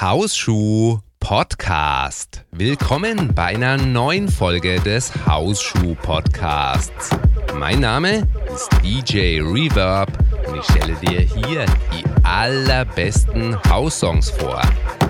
Hausschuh Podcast. Willkommen bei einer neuen Folge des Hausschuh Podcasts. Mein Name ist DJ Reverb und ich stelle dir hier die allerbesten Haussongs vor.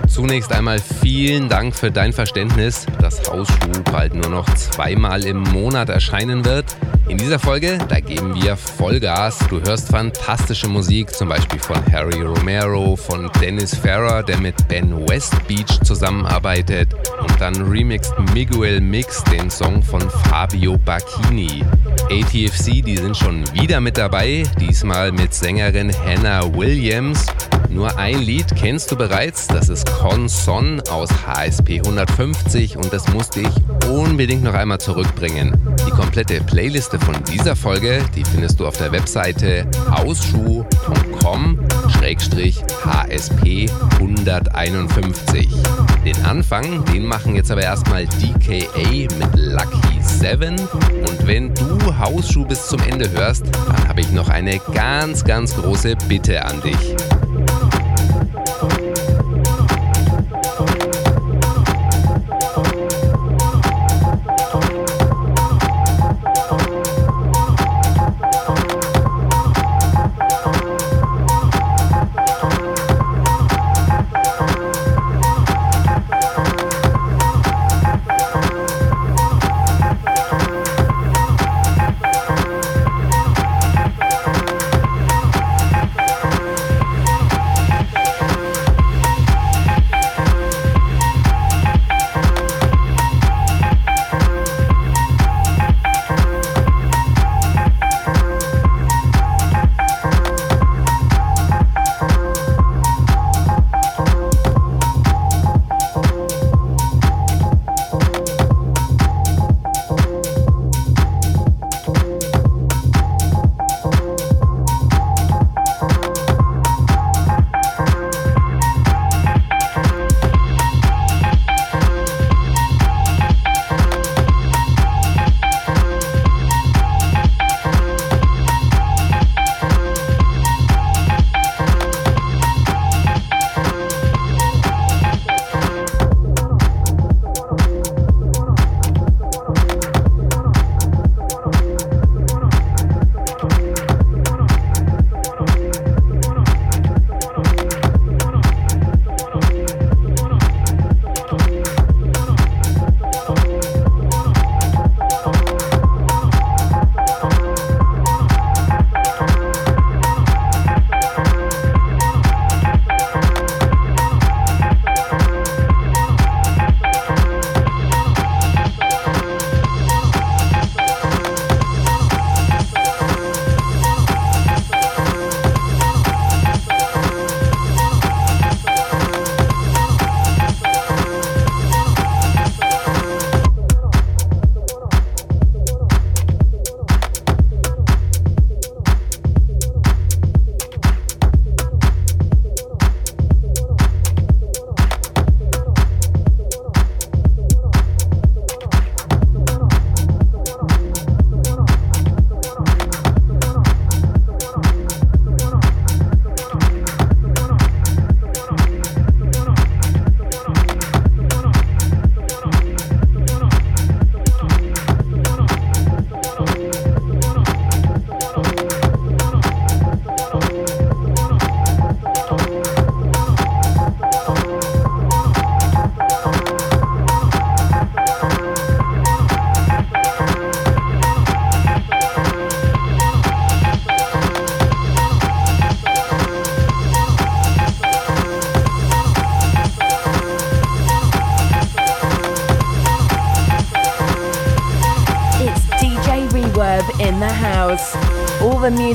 Zunächst einmal vielen Dank für dein Verständnis, dass Hausschuh bald nur noch zweimal im Monat erscheinen wird. In dieser Folge, da geben wir Vollgas. Du hörst fantastische Musik, zum Beispiel von Harry Romero, von Dennis Ferrer, der mit Ben Westbeach zusammenarbeitet. Und dann remixt Miguel Mix den Song von Fabio Bacchini. ATFC, die sind schon wieder mit dabei, diesmal mit Sängerin Hannah Williams. Nur ein Lied kennst du bereits, das ist Con Son aus HSP 150 und das musste ich unbedingt noch einmal zurückbringen. Die komplette Playliste von dieser Folge, die findest du auf der Webseite hausschuh.com-hsp 151. Den Anfang, den machen jetzt aber erstmal DKA mit Lucky 7 und wenn du Hausschuh bis zum Ende hörst, dann habe ich noch eine ganz, ganz große Bitte an dich.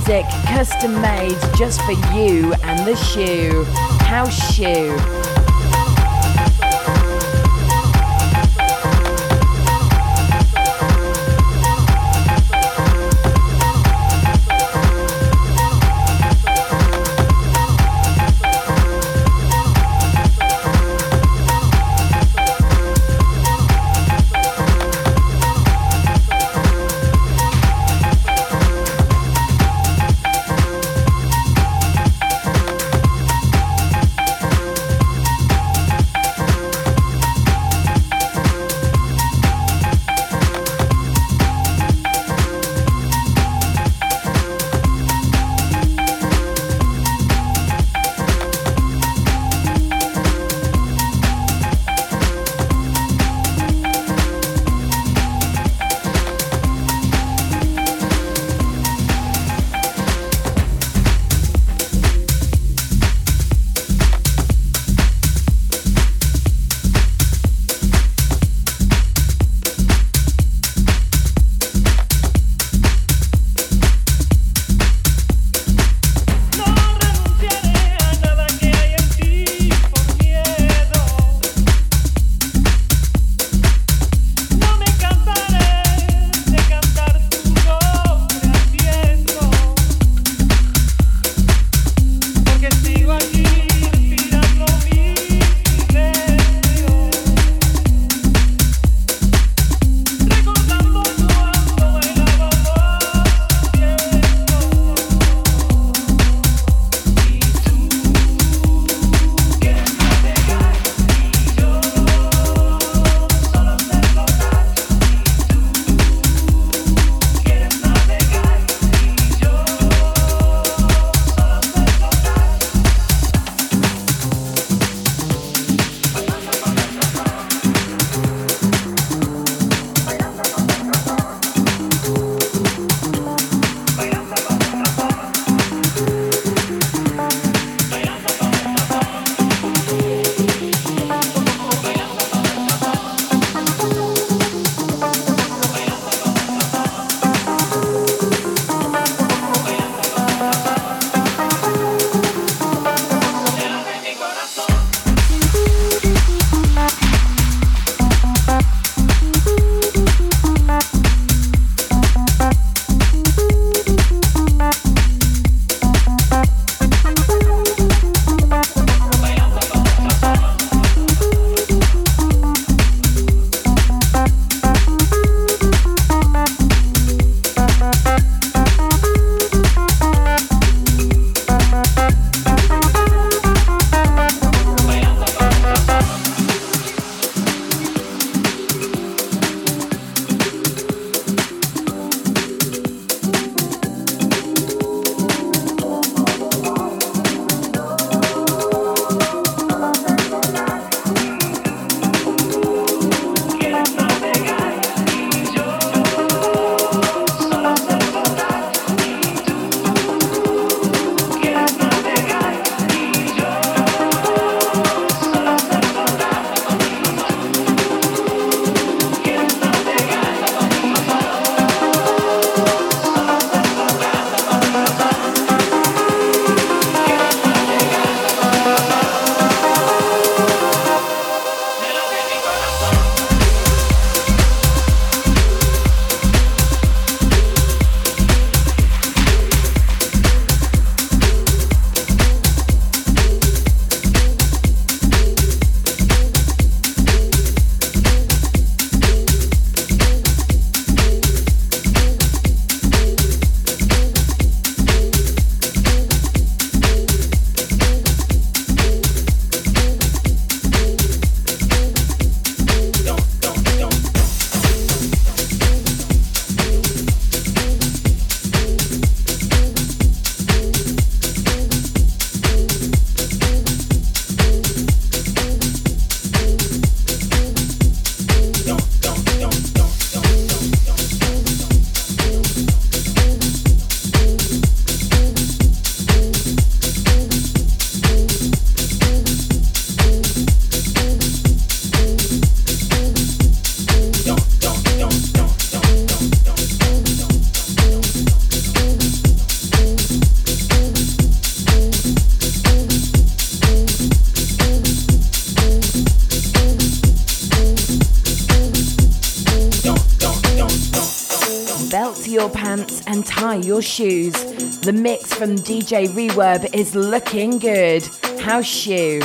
Music custom made just for you and the shoe. House Shoe. Tie your shoes. The mix from DJ Reverb is looking good. House shoe.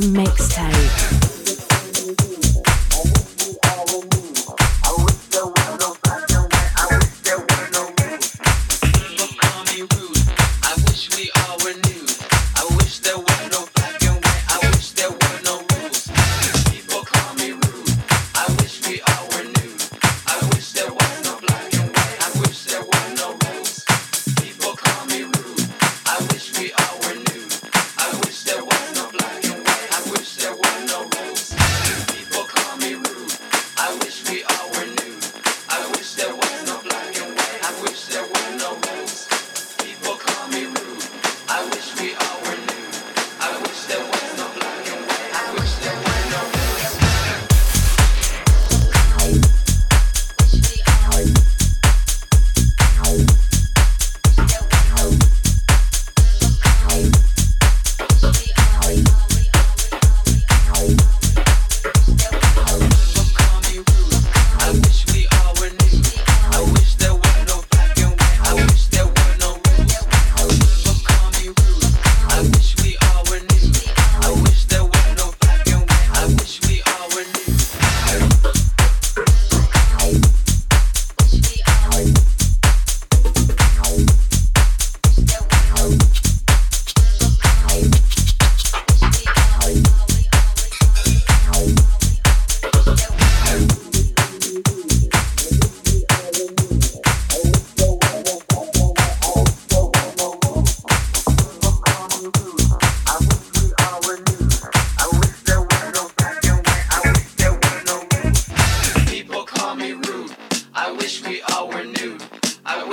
mixtape.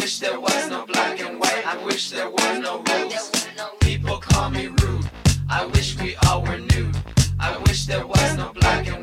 wish there was no black and white. I wish there were no rules. People call me rude. I wish we all were nude. I wish there was no black and white.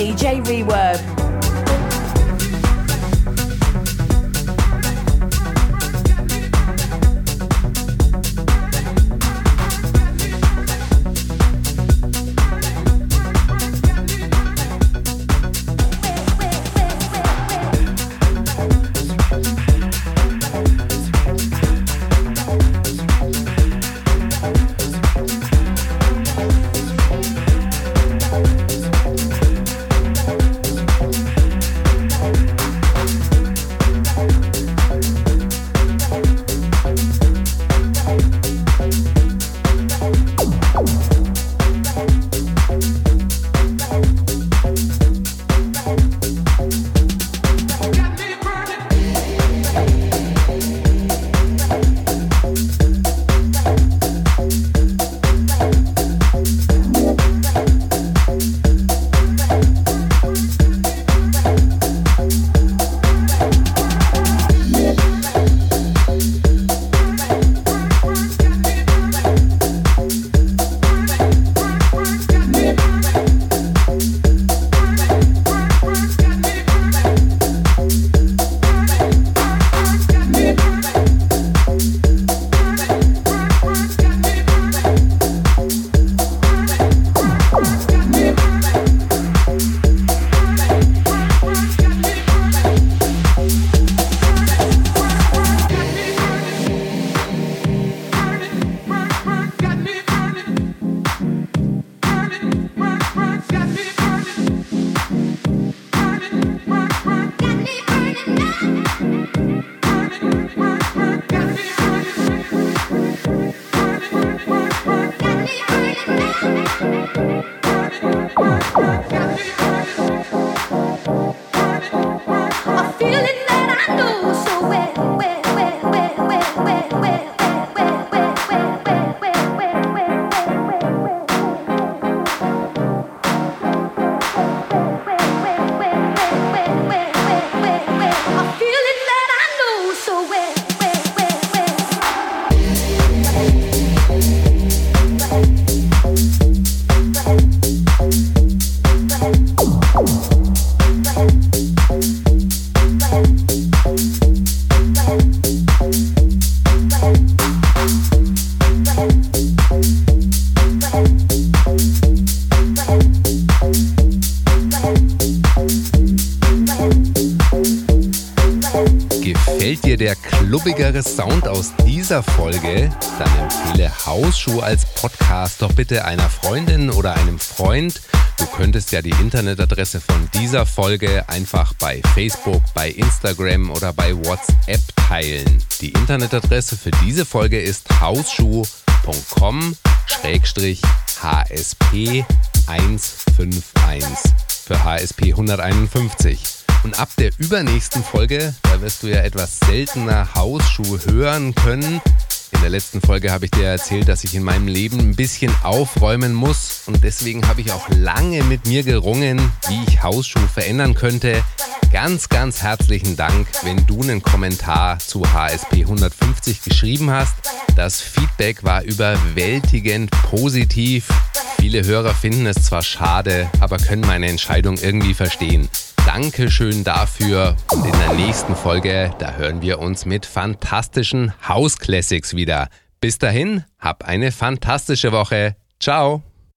DJ Reverb. Sound aus dieser Folge, dann empfehle Hausschuh als Podcast doch bitte einer Freundin oder einem Freund. Du könntest ja die Internetadresse von dieser Folge einfach bei Facebook, bei Instagram oder bei WhatsApp teilen. Die Internetadresse für diese Folge ist hausschuh.com-hsp 151 für HSP 151. Und ab der übernächsten Folge, da wirst du ja etwas seltener Hausschuhe hören können. In der letzten Folge habe ich dir erzählt, dass ich in meinem Leben ein bisschen aufräumen muss und deswegen habe ich auch lange mit mir gerungen, wie ich Hausschuhe verändern könnte. Ganz, ganz herzlichen Dank, wenn du einen Kommentar zu HSP 150 geschrieben hast. Das Feedback war überwältigend positiv. Viele Hörer finden es zwar schade, aber können meine Entscheidung irgendwie verstehen. Dankeschön dafür. Und in der nächsten Folge, da hören wir uns mit fantastischen House Classics wieder. Bis dahin, hab eine fantastische Woche. Ciao.